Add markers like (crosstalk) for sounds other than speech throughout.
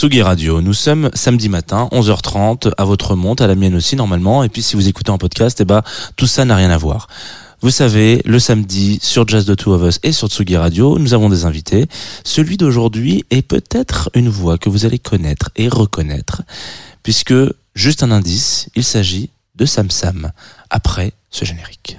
Tsugi Radio. Nous sommes samedi matin, 11h30, à votre monte, à la mienne aussi normalement. Et puis si vous écoutez en podcast, eh ben, tout ça n'a rien à voir. Vous savez, le samedi, sur Jazz the Two of Us et sur Tsugi Radio, nous avons des invités. Celui d'aujourd'hui est peut-être une voix que vous allez connaître et reconnaître, puisque, juste un indice, il s'agit de Sam Sam, après ce générique.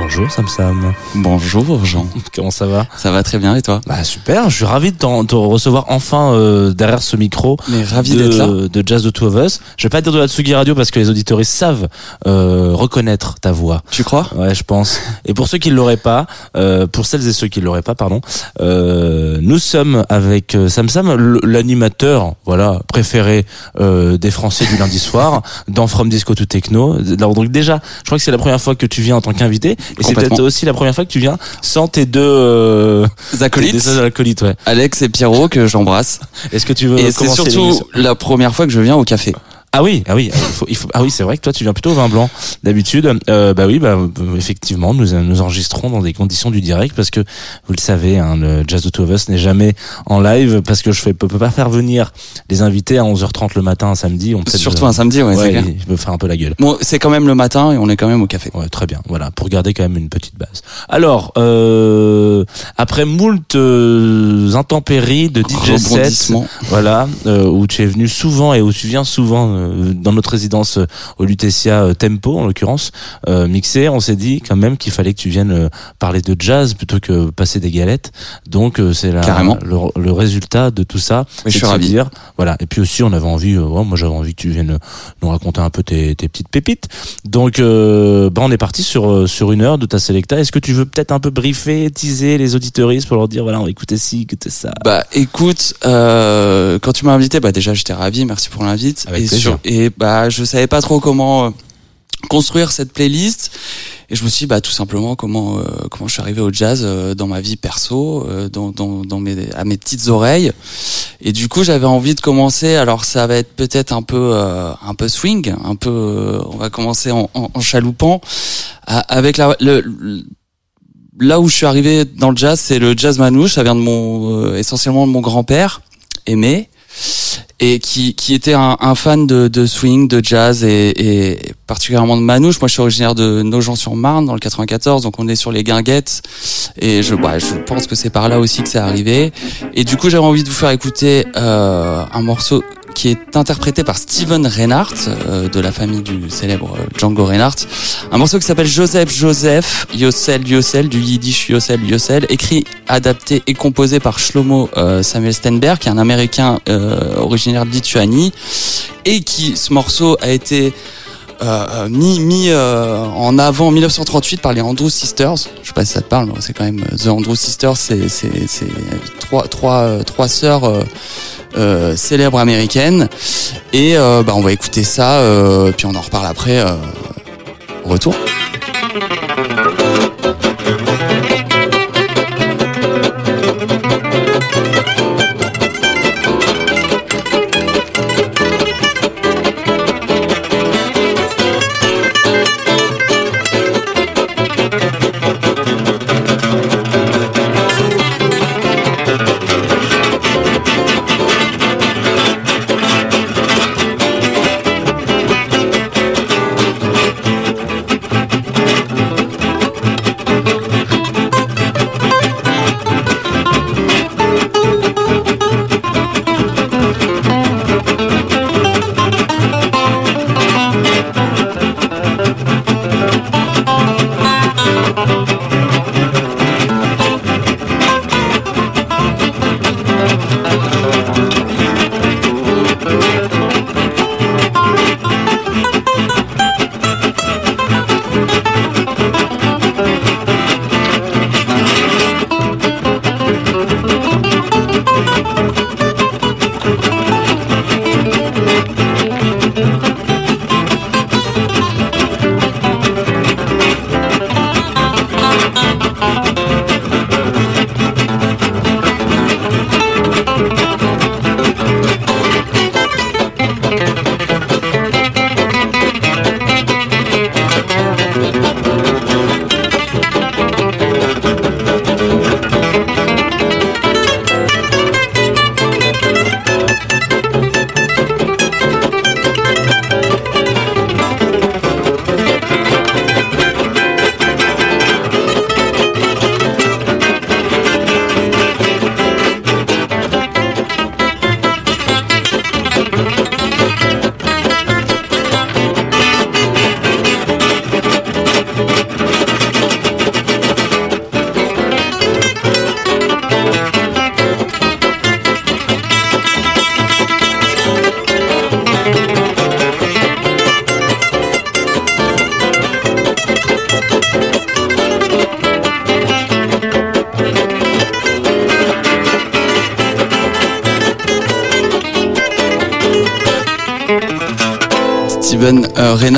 Bonjour Sam Sam. Bonjour Jean. (laughs) Comment ça va? Ça va très bien et toi? Bah super, je suis ravi de te recevoir enfin euh, derrière ce micro. Mais ravi de, d'être là. de Jazz the Two of Us. Je vais pas dire de la Tsugi Radio parce que les auditeurs savent euh, reconnaître ta voix. Tu crois? Ouais, je pense. Et pour ceux qui ne l'auraient pas, euh, pour celles et ceux qui ne l'auraient pas, pardon, euh, nous sommes avec euh, Sam Sam, l'animateur, voilà, préféré euh, des Français du lundi soir, dans From Disco to Techno. Alors, donc déjà, je crois que c'est la première fois que tu viens en tant qu'invité, et c'est peut-être aussi la première fois que tu viens sans tes deux euh, tes Acolytes deux acolytes, ouais. Alex et Pierrot que j'embrasse. Est-ce que tu veux et c'est surtout la première fois que je viens au café. Ah oui, ah oui, il faut, il faut, ah oui, c'est vrai que toi tu viens plutôt au vin blanc d'habitude. Euh, bah oui, bah euh, effectivement, nous nous enregistrons dans des conditions du direct parce que vous le savez, hein, le Jazz Two of Us n'est jamais en live parce que je fais, peux, peux pas faire venir les invités à 11h30 le matin un samedi. On peut Surtout un samedi, ouais, je me faire un peu la gueule. Bon, c'est quand même le matin et on est quand même au café. Ouais, très bien. Voilà, pour garder quand même une petite base. Alors, euh, après moult euh, intempéries de DJ set, voilà, euh, où tu es venu souvent et où tu viens souvent euh, dans notre résidence euh, au Lutetia euh, Tempo, en l'occurrence, euh, mixé, on s'est dit quand même qu'il fallait que tu viennes parler de jazz plutôt que passer des galettes. Donc c'est Carrément. le, le résultat de tout ça. Oui, je suis ravi. dire, voilà. Et puis aussi, on avait envie, euh, ouais, moi j'avais envie que tu viennes nous raconter un peu tes, tes petites pépites. Donc, euh, bah, on est parti sur sur une heure de ta selecta. Est-ce que tu veux peut-être un peu briefer, teaser les auditeuristes pour leur dire, voilà, on va écouter ci, écouter ça? Bah écoute, euh, quand tu m'as invité, bah déjà j'étais ravi, merci pour l'invite. Avec et, plaisir. Et bah je savais pas trop comment euh, construire cette playlist. Et je me suis dit, bah tout simplement comment euh, comment je suis arrivé au jazz euh, dans ma vie perso, euh, dans, dans, dans mes à mes petites oreilles. Et du coup j'avais envie de commencer. Alors ça va être peut-être un peu euh, un peu swing, un peu. euh, on va commencer en, en, chaloupant avec la le, le- là où je suis arrivé dans le jazz, c'est le jazz manouche. Ça vient de mon essentiellement de mon grand-père aimé et qui qui était un, un fan de, de swing, de jazz et, et particulièrement de manouche. Moi, je suis originaire de Nogent-sur-Marne dans le 94, donc on est sur les guinguettes et je bah, je pense que c'est par là aussi que c'est arrivé. Et du coup, j'avais envie de vous faire écouter euh, un morceau qui est interprété par Steven Reinhardt euh, de la famille du célèbre euh, Django Reinhardt. Un morceau qui s'appelle Joseph Joseph Yossel Yossel du yiddish Yossel Yossel, écrit, adapté et composé par Shlomo euh, Samuel Stenberg, qui est un Américain euh, originaire de Lituanie, et qui ce morceau a été euh, euh, mis, mis euh, en avant en 1938 par les Andrews Sisters. Je sais pas si ça te parle, c'est quand même The Andrews Sisters, c'est c'est c'est trois trois trois sœurs célèbres américaines. Et bah on va écouter ça, puis on en reparle après. Retour.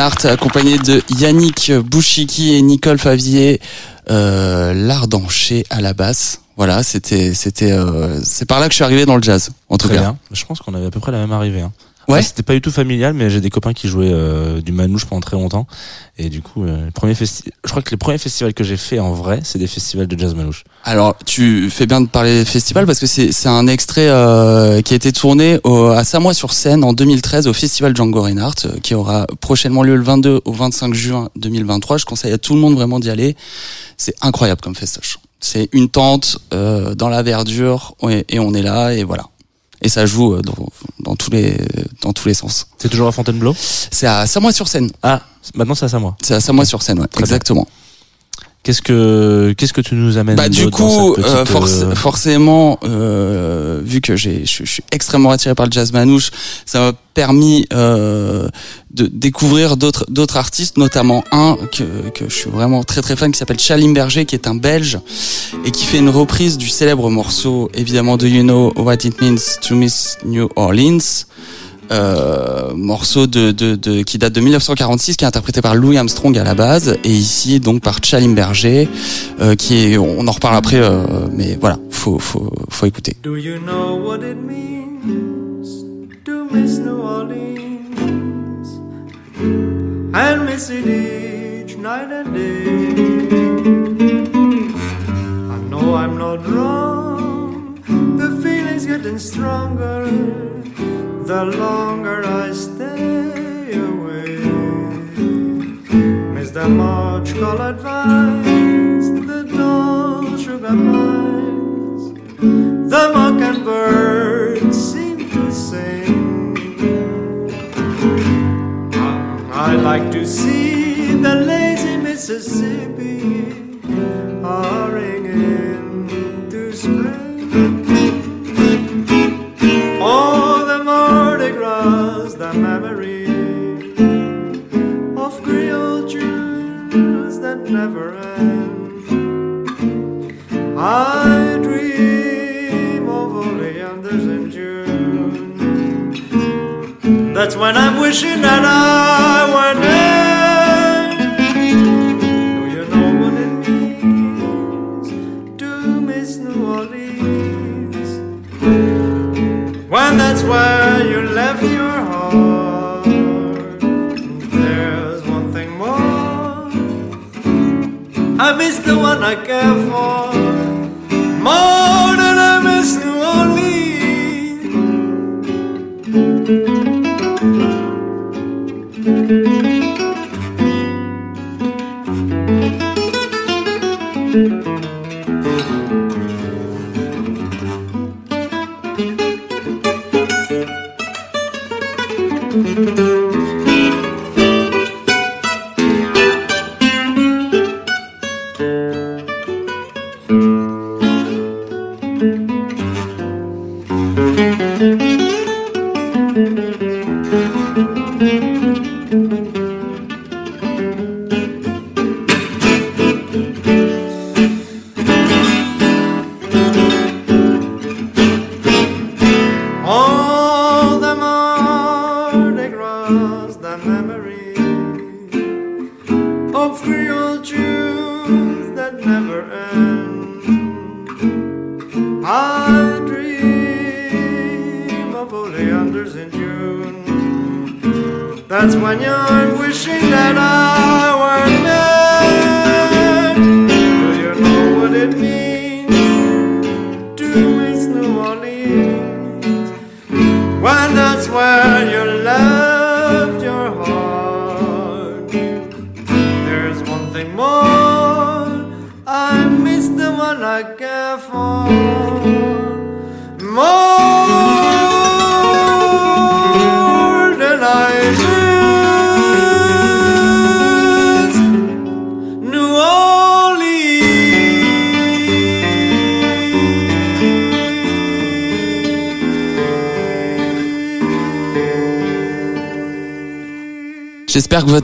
Reinhardt, accompagné de Yannick Bouchiki et Nicole Favier, euh, l'ardanché à la basse. Voilà, c'était, c'était, euh, c'est par là que je suis arrivé dans le jazz, en tout Très cas. bien. Je pense qu'on avait à peu près la même arrivée. Hein. Ouais. C'était pas du tout familial, mais j'ai des copains qui jouaient euh, du manouche pendant très longtemps. Et du coup, euh, les premiers festi- je crois que les premiers festivals que j'ai fait en vrai, c'est des festivals de jazz manouche. Alors, tu fais bien de parler festival parce que c'est, c'est un extrait euh, qui a été tourné au, à Samois-sur-Seine en 2013 au festival Django Reinhardt, euh, qui aura prochainement lieu le 22 au 25 juin 2023. Je conseille à tout le monde vraiment d'y aller. C'est incroyable comme festoche. C'est une tente euh, dans la verdure et, et on est là et voilà. Et ça joue euh, dans, dans tous les dans tous les sens. C'est toujours à Fontainebleau? C'est à Samois-sur-Seine. Ah, maintenant c'est à Samoa. C'est à Samois-sur-Seine, ouais, bien. Qu'est-ce que qu'est-ce que tu nous amènes Bah du coup, euh, forc- euh, forcément, euh, vu que j'ai, je, suis extrêmement attiré par le jazz manouche, ça m'a permis euh, de découvrir d'autres d'autres artistes, notamment un que que je suis vraiment très très fan, qui s'appelle Chalim Berger, qui est un Belge et qui fait une reprise du célèbre morceau, évidemment, Do You Know What It Means to Miss New Orleans. Euh, morceau de, de, de qui date de 1946 qui est interprété par Louis Armstrong à la base et ici donc par Chalim Berger euh, qui est on en reparle après euh, mais voilà faut faut faut écouter Do you know what it means to miss New Orleans and miss it each night and day? I know I'm not wrong, the feeling's getting stronger the longer I stay away. Miss the much colored vines, the dull sugar pines. The mockingbirds seem to sing. I like to see the lazy Mississippi hurrying when I'm wishing that I were there. Do you know what it means to miss New Orleans? When that's where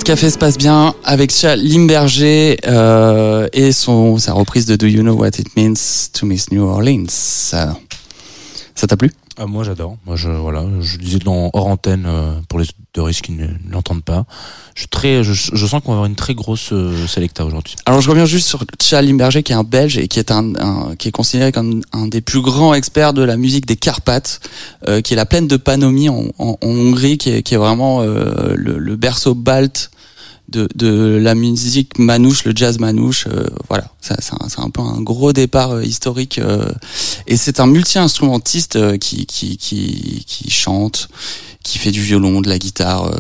Café se passe bien avec Chalim Berger euh, et son sa reprise de Do You Know What It Means to Miss New Orleans. Ça t'a plu? Ah, moi j'adore. Moi je voilà, je disais dans hors antenne euh, pour les auditeurs qui ne l'entendent pas. Je suis très, je, je sens qu'on va avoir une très grosse euh, sélecta aujourd'hui. Alors je reviens juste sur Charles Limberger qui est un Belge et qui est un, un- qui est considéré comme un des plus grands experts de la musique des Carpates, euh, qui est la plaine de Panonie en, en- en Hongrie, qui est, qui est vraiment euh, le, le berceau balte de, de la musique manouche, le jazz manouche. euh, voilà, c'est un, un peu un gros départ euh, historique euh, et c'est un multi-instrumentiste euh, qui, qui qui qui chante, qui fait du violon, de la guitare. euh,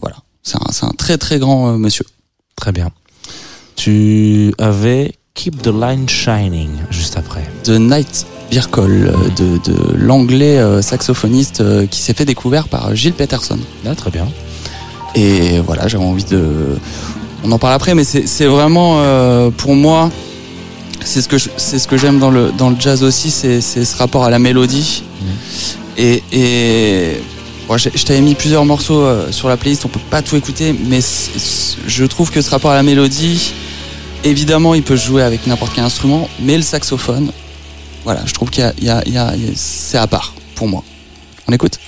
voilà, c'est un, c'est un très très grand monsieur. Très bien. Tu avais Keep the Line Shining juste après. de Night Birkle, de, de l'anglais saxophoniste qui s'est fait découvert par Gilles Peterson. Ah, très bien. Et voilà, j'avais envie de. On en parle après, mais c'est vraiment euh, pour moi, c'est ce que je- c'est ce que j'aime dans le dans le jazz aussi, c'est ce rapport à la mélodie. Et et bon, j'ai- je t'avais mis plusieurs morceaux euh, sur la playlist, on peut pas tout écouter, mais je trouve que ce rapport à la mélodie, évidemment, il peut jouer avec n'importe quel instrument, mais le saxophone, voilà, je trouve qu'il y a, a- a- c'est à part pour moi. On écoute?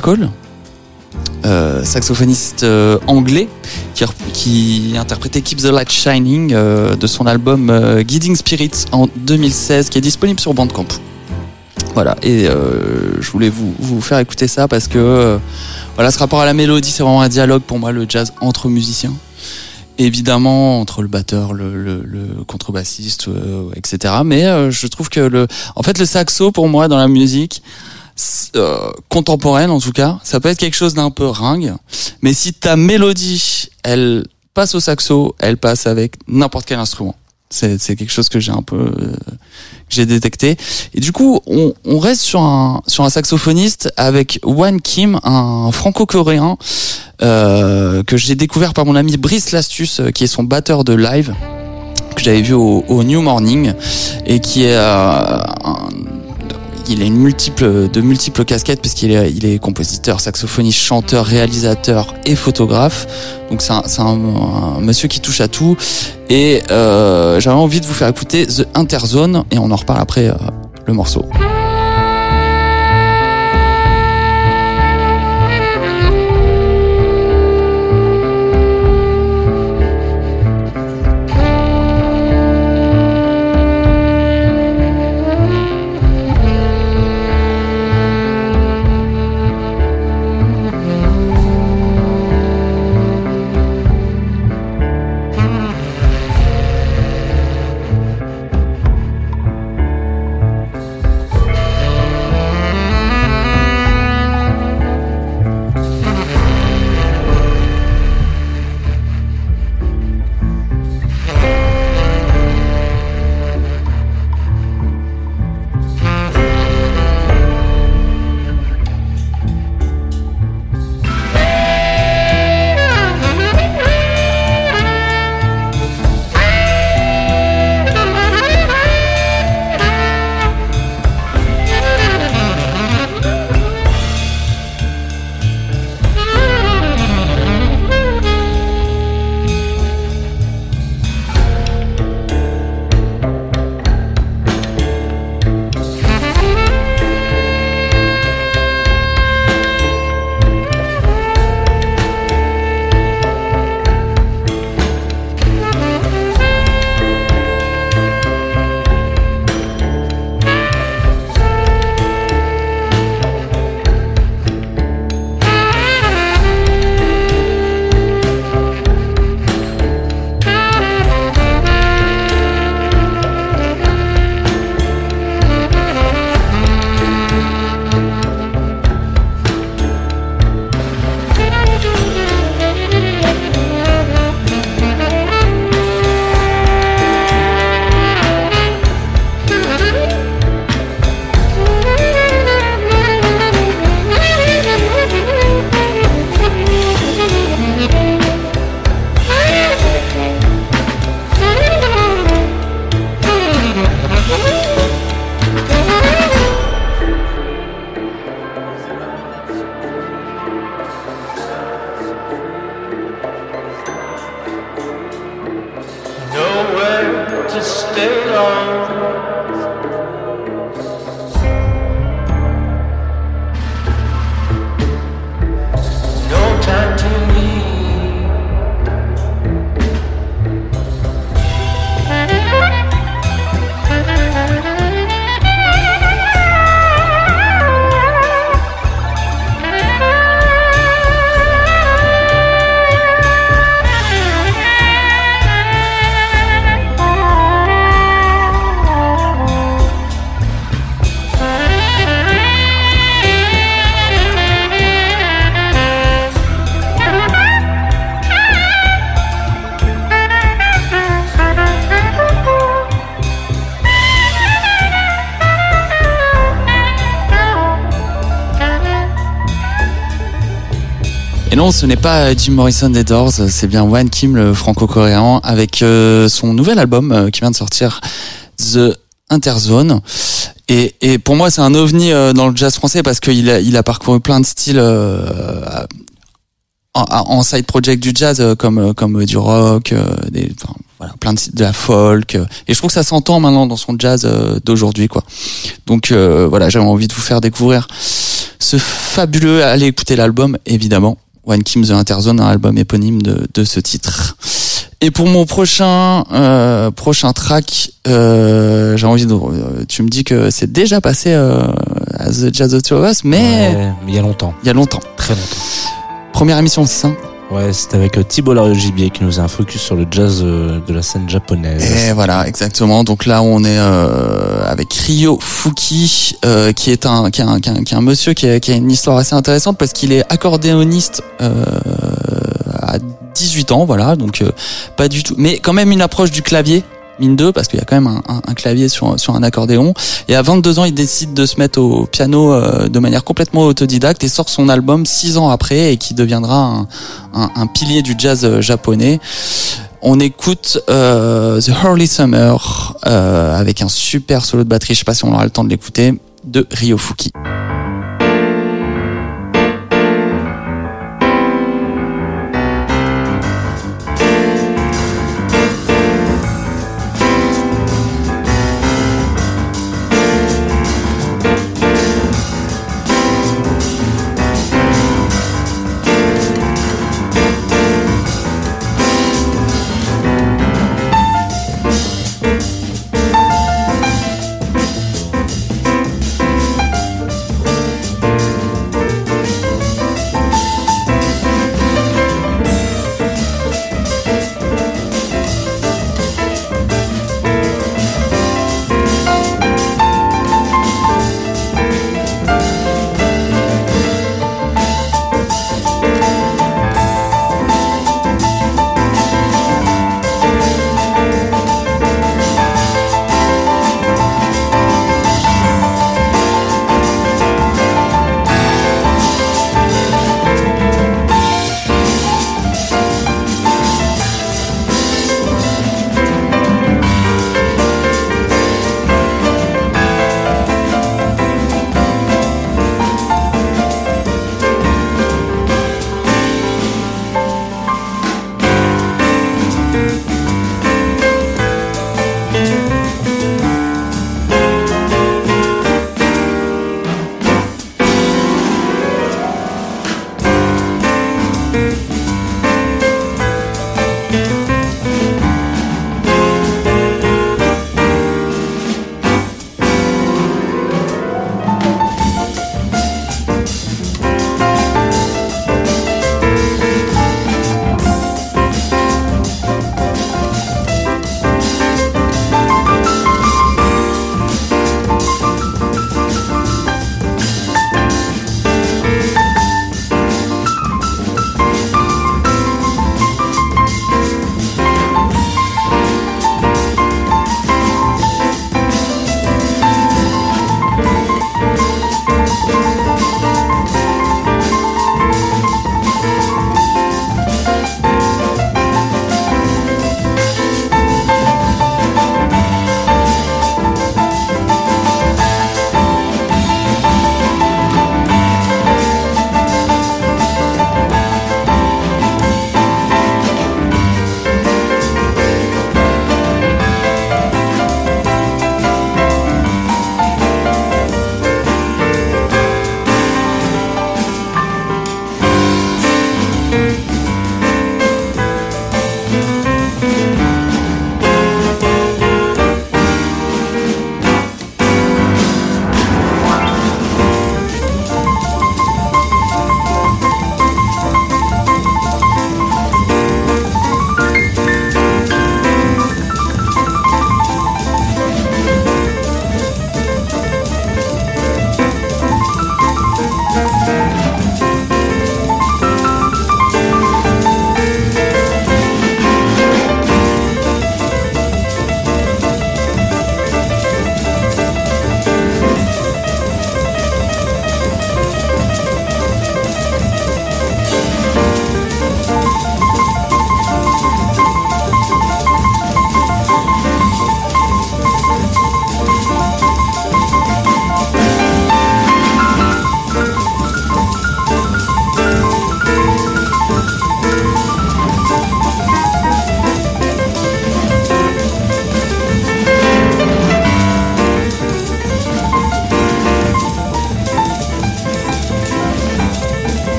Call, euh, saxophoniste euh, anglais qui, qui interprétait Keep the Light Shining euh, de son album Guiding Spirits en 2016 qui est disponible sur Bandcamp. Voilà, et je voulais vous, vous faire écouter ça parce que voilà, ce rapport à la mélodie, c'est vraiment un dialogue pour moi, le jazz entre musiciens. Évidemment, entre le batteur, le, le, contrebassiste, etc. Mais je trouve que le, en fait, le saxo pour moi dans la musique, euh, contemporaine en tout cas, ça peut être quelque chose d'un peu ringue. Mais si ta mélodie, elle passe au saxo, elle passe avec n'importe quel instrument. C'est quelque chose que j'ai un peu euh, j'ai détecté. Et du coup, on, on reste sur un sur un saxophoniste avec Wan Kim, un franco-coréen euh, que j'ai découvert par mon ami Brice Lastus, euh, qui est son batteur de live que j'avais vu au, au New Morning et qui est euh, un- il a une multiple de multiples casquettes puisqu'il est il est compositeur, saxophoniste, chanteur, réalisateur et photographe. Donc c'est un monsieur qui touche à tout et euh, j'avais envie de vous faire écouter The Interzone et on en reparle après euh, le morceau. Non, ce n'est pas Jim Morrison des Doors, c'est bien Wan Kim, le franco-coréen, avec euh, son nouvel album euh, qui vient de sortir, The Interzone. Et, et pour moi, c'est un ovni euh, dans le jazz français parce qu'il a, il a parcouru plein de styles en, side project du jazz, comme comme du rock, des, enfin, voilà, plein de, de la folk. et je trouve que ça s'entend maintenant dans son jazz d'aujourd'hui, quoi. Donc euh, voilà, j'avais envie de vous faire découvrir ce fabuleux, allez écouter l'album évidemment. One Kim the Interzone, un album éponyme de, de ce titre. Et pour mon prochain euh, prochain track, euh, j'ai envie de. euh, Tu me dis que c'est déjà passé euh, à The Jazz of Two of Us, mais Ouais, mais il y a longtemps, il y a longtemps. très longtemps. Première émission, c'est ça? Ouais, c'était avec euh, Thibault Lario Gibier qui nous a un focus sur le jazz euh, de la scène japonaise. Et voilà, exactement. Donc là, on est euh, avec Ryo Fuki, euh, qui est un, qui est un, qui est un, qui est un monsieur qui a, qui a une histoire assez intéressante parce qu'il est accordéoniste euh, à 18 ans, voilà. Donc euh, pas du tout, mais quand même une approche du clavier. Mine 2 parce qu'il y a quand même un, clavier sur, un accordéon. Et à 22 ans il décide de se mettre au piano euh, de manière complètement autodidacte et sort son album 6 ans après et qui deviendra un, pilier du jazz euh, japonais. On écoute euh, The Early Summer avec un super solo de batterie. Je sais pas si on aura le temps de l'écouter de Ryo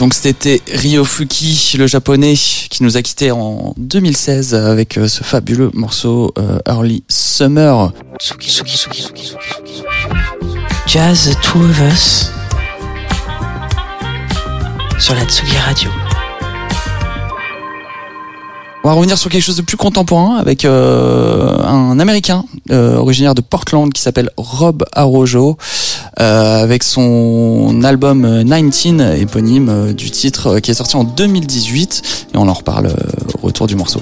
Donc c'était Ryofuki, le japonais, qui nous a quitté en 2016 avec euh, ce fabuleux morceau euh, Early Summer. Jazz, the two of us. Sur la Tsugi Radio. On va revenir sur quelque chose de plus contemporain avec euh, un américain euh, originaire de Portland qui s'appelle Rob Arojo euh, avec son album euh, 19 éponyme euh, du titre euh, qui est sorti en 2018 et on en reparle au retour du morceau.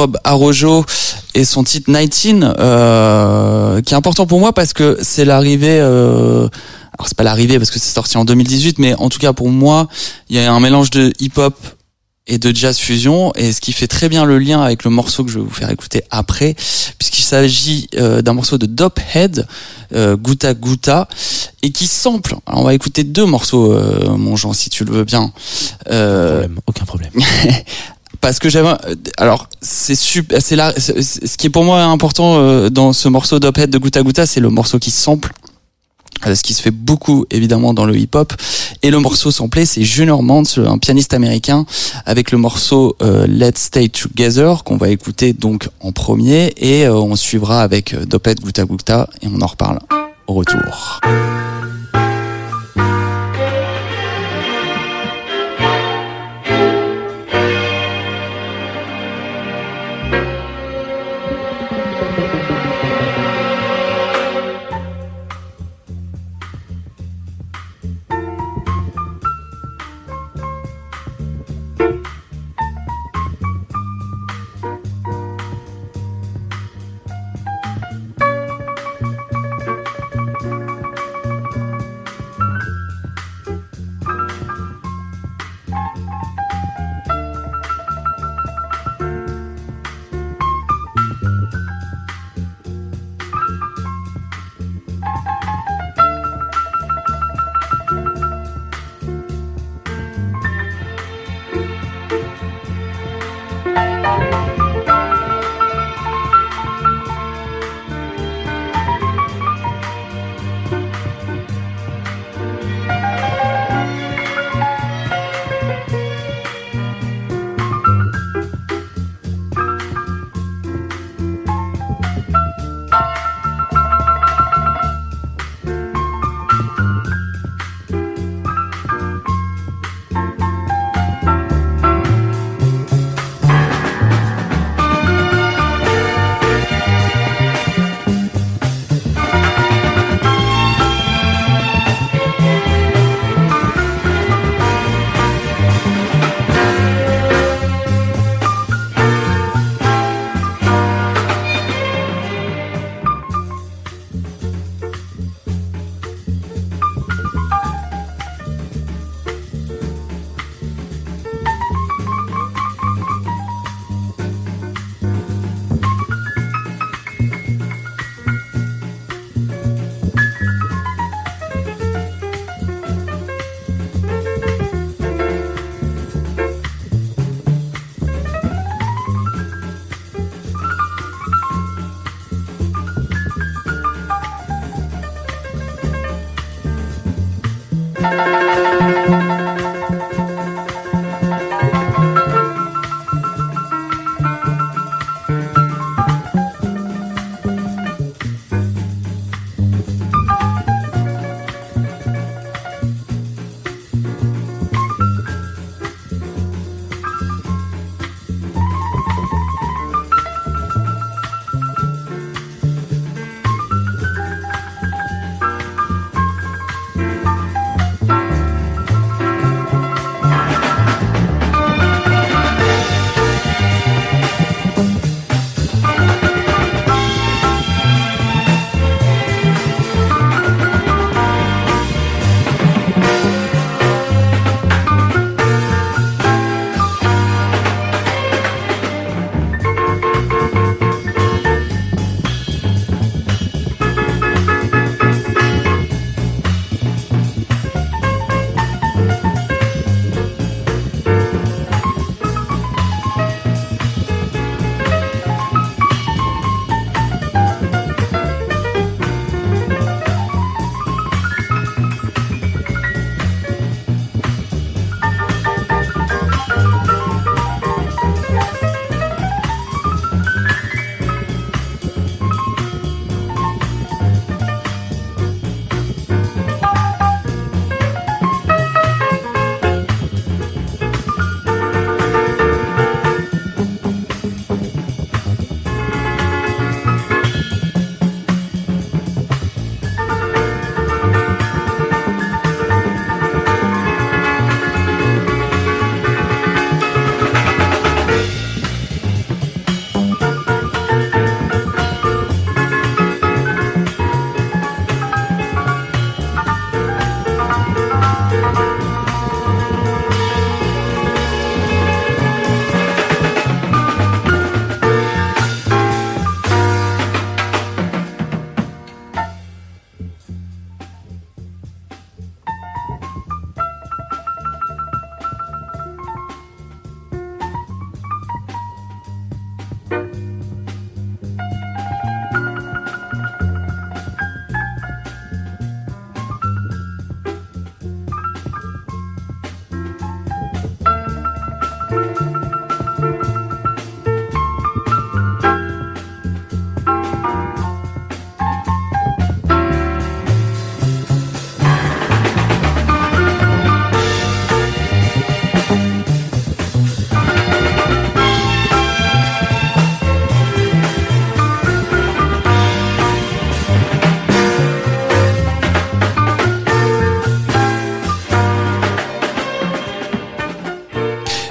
Rob Arojo et son titre 19, euh, qui est important pour moi parce que c'est l'arrivée. Euh, alors c'est pas l'arrivée parce que c'est sorti en 2018, mais en tout cas pour moi, il y a un mélange de hip-hop et de jazz fusion, et ce qui fait très bien le lien avec le morceau que je vais vous faire écouter après, puisqu'il s'agit euh, d'un morceau de Dope Head, euh, Guta Guta, et qui sample. Alors on va écouter deux morceaux, euh, mon Jean, si tu le veux bien. Euh, Problème, aucun problème. (laughs) parce que j'avais euh, alors c'est super c'est là ce qui est pour moi important euh, dans ce morceau d'Ophead de Guta Guta c'est le morceau qui sample euh, ce qui se fait beaucoup évidemment dans le hip-hop et le morceau samplé c'est Junior Mans un pianiste américain avec le morceau euh, Let's Stay Together qu'on va écouter donc en premier et euh, on suivra avec euh, Dophead Guta Guta et on en reparle au retour.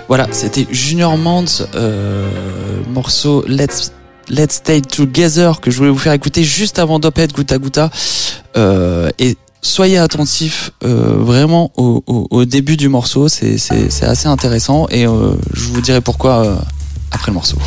Voilà, c'était Junior Mans, euh, morceau Let's Let's Stay Together que je voulais vous faire écouter juste avant Dophead Gouta Gouta. Euh, et soyez attentifs euh, vraiment au, au, au début du morceau, c'est assez intéressant et euh, je vous dirai pourquoi euh, après le morceau.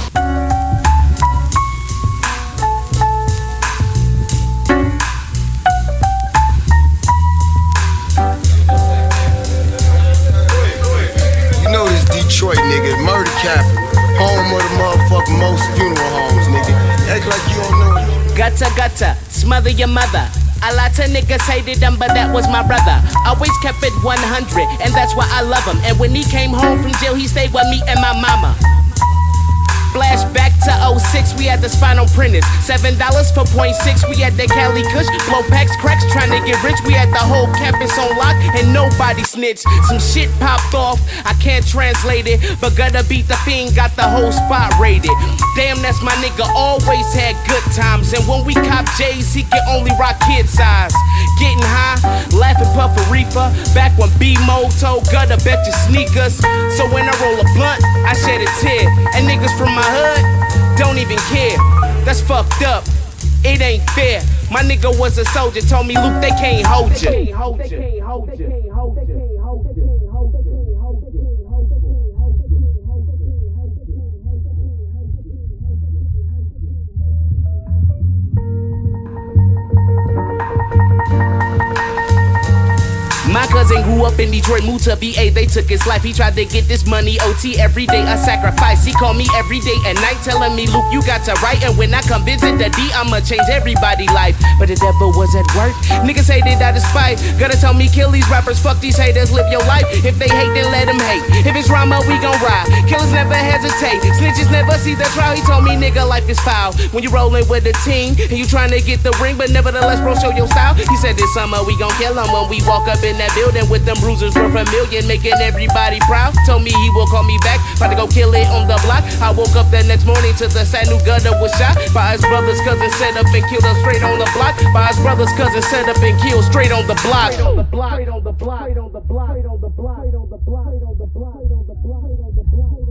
Nigga, murder capital, home of the motherfucking most funeral homes, nigga. Act like you don't know. Gutter, gutter, smother your mother. A lot of niggas hated him, but that was my brother. Always kept it 100, and that's why I love him. And when he came home from jail, he stayed with me and my mama. Flashback to 06, we had the spinal printers. $7 for point six, we had the Cali Kush. Blow packs, cracks, trying to get rich. We had the whole campus on lock, and nobody snitched. Some shit popped off, I can't translate it. But gotta beat the fiend, got the whole spot rated. Damn, that's my nigga, always had good times. And when we cop J's, he can only rock kid size. Getting high, laughing puff a reefer. Back when B-Mo told Gutter, bet your sneakers. So when I roll a blunt, I shed a tear. And niggas from my hood don't even care. That's fucked up. It ain't fair. My nigga was a soldier, told me, Luke, they can't hold you. My cousin grew up in Detroit, moved to VA. They took his life. He tried to get this money. OT every day, a sacrifice. He called me every day and night, telling me, Luke, you got to write. And when I come visit the D, I'ma change everybody's life. But the devil was at work. Niggas hated out of spite. Gotta tell me, kill these rappers. Fuck these haters. Live your life. If they hate, then let them hate. If it's drama, we gon' ride. Killers never hesitate. Snitches never see the trial. He told me, nigga, life is foul. When you rollin' with a team and you trying to get the ring, but nevertheless, bro, show your style. He said this summer we gon' kill him when we walk up in that building with them bruisers worth a million, making everybody proud. Told me he will call me back, about to go kill it on the block. I woke up that next morning to the sad new gutter was shot by his brother's cousin, set up and killed him straight on the block. By his brother's cousin, set up and killed straight on the block. Straight On the block, Straight on the block, on the block, on the block, the block, on the block, on the block, on the block.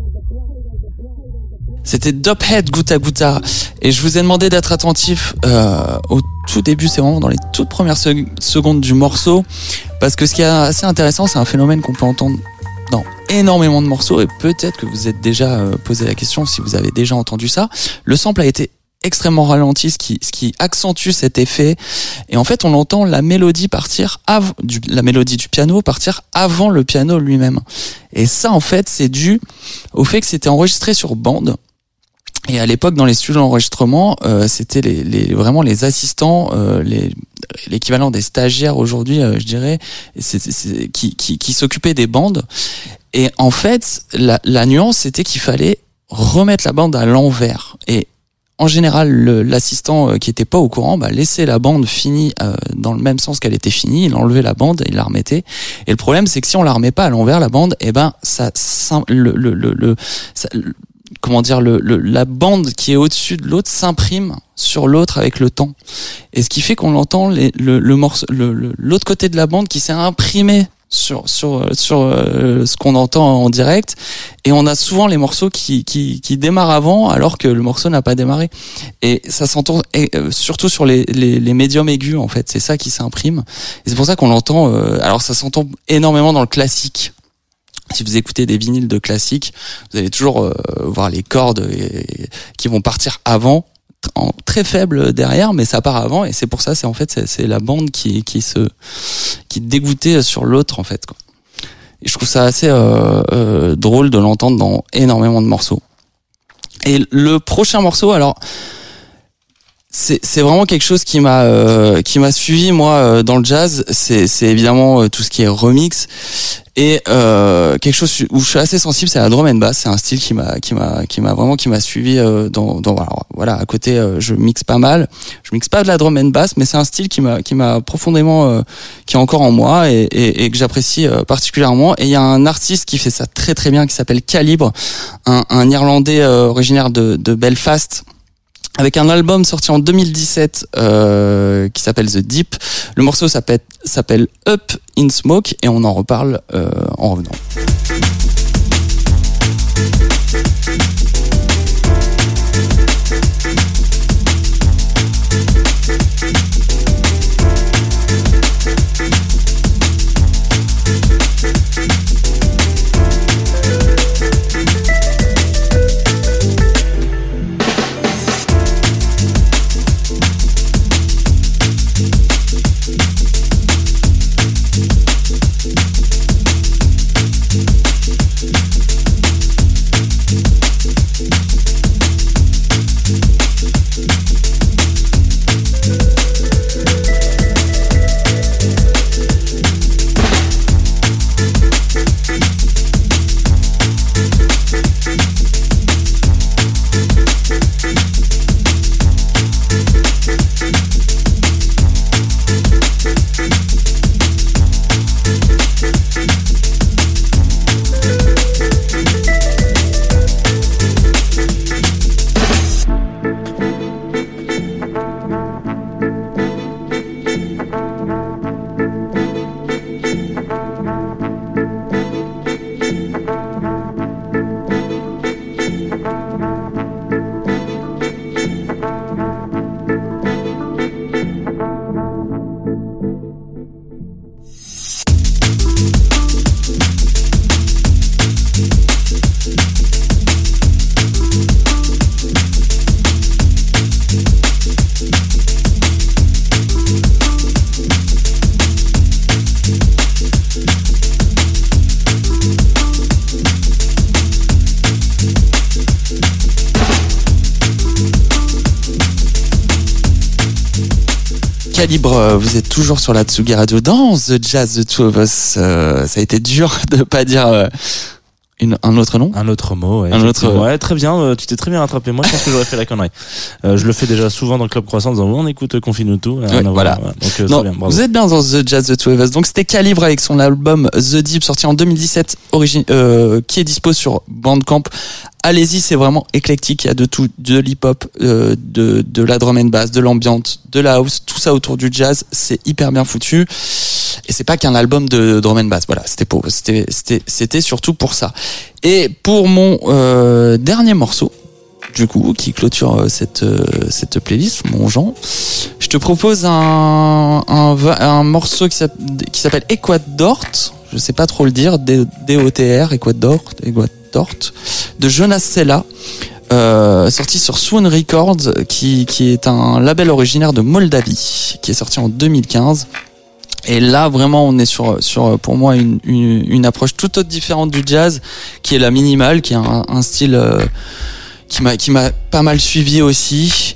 C'était Dophead Gouta Gouta et je vous ai demandé d'être attentif euh, au tout début, c'est vraiment dans les toutes premières secondes du morceau parce que ce qui est assez intéressant, c'est un phénomène qu'on peut entendre dans énormément de morceaux et peut-être que vous êtes déjà euh, posé la question si vous avez déjà entendu ça. Le sample a été extrêmement ralenti, ce qui, ce qui accentue cet effet. Et en fait, on entend la mélodie partir avant, la mélodie du piano partir avant le piano lui-même. Et ça, en fait, c'est dû au fait que c'était enregistré sur bande. Et à l'époque, dans les studios d'enregistrement, euh, c'était les, les, vraiment les assistants, euh, l'équivalent des stagiaires aujourd'hui, euh, je dirais, c'est, c'est- c'est- qui, qui, qui s'occupaient des bandes. Et en fait, la, la nuance, c'était qu'il fallait remettre la bande à l'envers. Et en général, l'assistant euh, qui était pas au courant, bah, laissait la bande finie euh, dans le même sens qu'elle était finie, il enlevait la bande, il la remettait. Et le problème, c'est que si on la remet pas à l'envers, la bande, eh ben, ça, le, le, le, le- ça- comment dire, le, le- la bande qui est au-dessus de l'autre s'imprime sur l'autre avec le temps. Et ce qui fait qu'on entend les, le, le morceau, l'autre côté de la bande qui s'est imprimé sur sur sur euh, ce qu'on entend en direct. Et on a souvent les morceaux qui qui, qui démarrent avant alors que le morceau n'a pas démarré. Et ça s'entend euh, surtout sur les, les les médiums aigus en fait. C'est ça qui s'imprime. Et c'est pour ça qu'on l'entend euh, alors ça s'entend énormément dans le classique si vous écoutez des vinyles de classique, vous allez toujours euh, voir les cordes euh, qui vont partir avant, en très faible derrière, mais ça part avant, et c'est pour ça, c'est en fait c'est- c'est la bande qui qui se qui dégoûtait sur l'autre en fait. Quoi. Et je trouve ça assez euh, euh, drôle de l'entendre dans énormément de morceaux. Et le prochain morceau, alors c'est vraiment quelque chose qui m'a euh, qui m'a suivi moi euh, dans le jazz. C'est évidemment euh, tout ce qui est remix. Et euh, quelque chose où je suis assez sensible c'est la drum and bass. C'est un style qui m'a qui m'a qui m'a vraiment qui m'a suivi euh, dans dans voilà à côté euh, je mixe pas mal. Je mixe pas de la drum and bass mais c'est un style qui m'a qui m'a profondément qui est encore en moi et, et, et que j'apprécie particulièrement. Et il y a un artiste qui fait ça très très bien qui s'appelle Calibre un, un irlandais originaire de, de Belfast avec un album sorti en 2017 euh, qui s'appelle The Deep. Le morceau s'appelle Up in Smoke et on en reparle euh, en revenant. Calibre, euh, vous êtes toujours sur la Tsugi Radio dans The Jazz The Two of Us. Euh, ça a été dur de pas dire euh, une, un autre nom. Un autre mot, ouais, Un autre- effectivement. Ouais, très bien, euh, tu t'es très bien rattrapé. Moi, je pense que j'aurais fait la connerie. Euh, je le fais déjà souvent dans le Club Croissant en disant, on écoute euh, Confine-nous tout. Ouais, voilà. Donc, euh, Non, bien, vous êtes bien dans The Jazz The Two of Us. Donc c'était Calibre avec son album The Deep sorti en 2017, origine, euh, qui est dispo sur Bandcamp. Allez-y, c'est vraiment éclectique. Il y a de tout, de l'hip-hop, euh, de, de la drum and bass, de l'ambiance, de la house, tout ça autour du jazz. C'est hyper bien foutu. Et c'est pas qu'un album de drum and bass. Voilà, c'était pour, c'était, c'était, c'était surtout pour ça. Et pour mon euh, dernier morceau, du coup, qui clôture euh, cette euh, cette playlist, mon Jean, je te propose un un, un morceau qui s'app- qui s'appelle Equadort. Je sais pas trop le dire. D-O-T-R, Equadort, Equadort, de Jonas Sella. Euh, sorti sur Swoon Records, qui, qui est un label originaire de Moldavie, qui est sorti en 2015. Et là, vraiment, on est sur, sur pour moi, une, une, approche tout autre différente du jazz, qui est la minimale, qui est un, style euh, qui m'a qui m'a pas mal suivi aussi.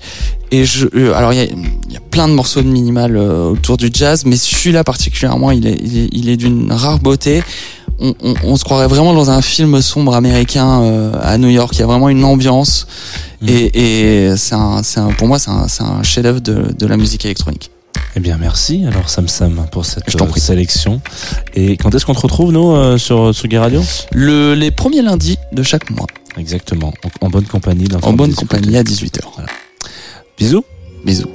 Et je, euh, alors il y a, plein de morceaux de minimal autour du jazz, mais celui-là particulièrement, il est, il est d'une rare beauté. On, on, on se croirait vraiment dans un film sombre américain euh, à New York. Il y a vraiment une ambiance Mhm. et, et c'est un, c'est un, pour moi c'est un, chef-d'œuvre de, de la musique électronique. Eh bien, merci. Alors, Sam Sam, pour cette Je euh, prie. sélection. Et quand est-ce qu'on te retrouve, nous, euh, sur Tsugi Radio? Le, les premiers lundis de chaque mois, Exactement. En bonne compagnie. dans en bonne compagnie à 18h. Bisous. Bisous.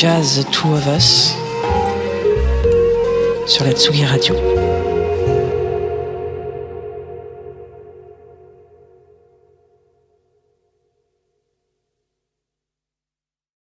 Jazz The Two of Us sur la Tsugi Radio.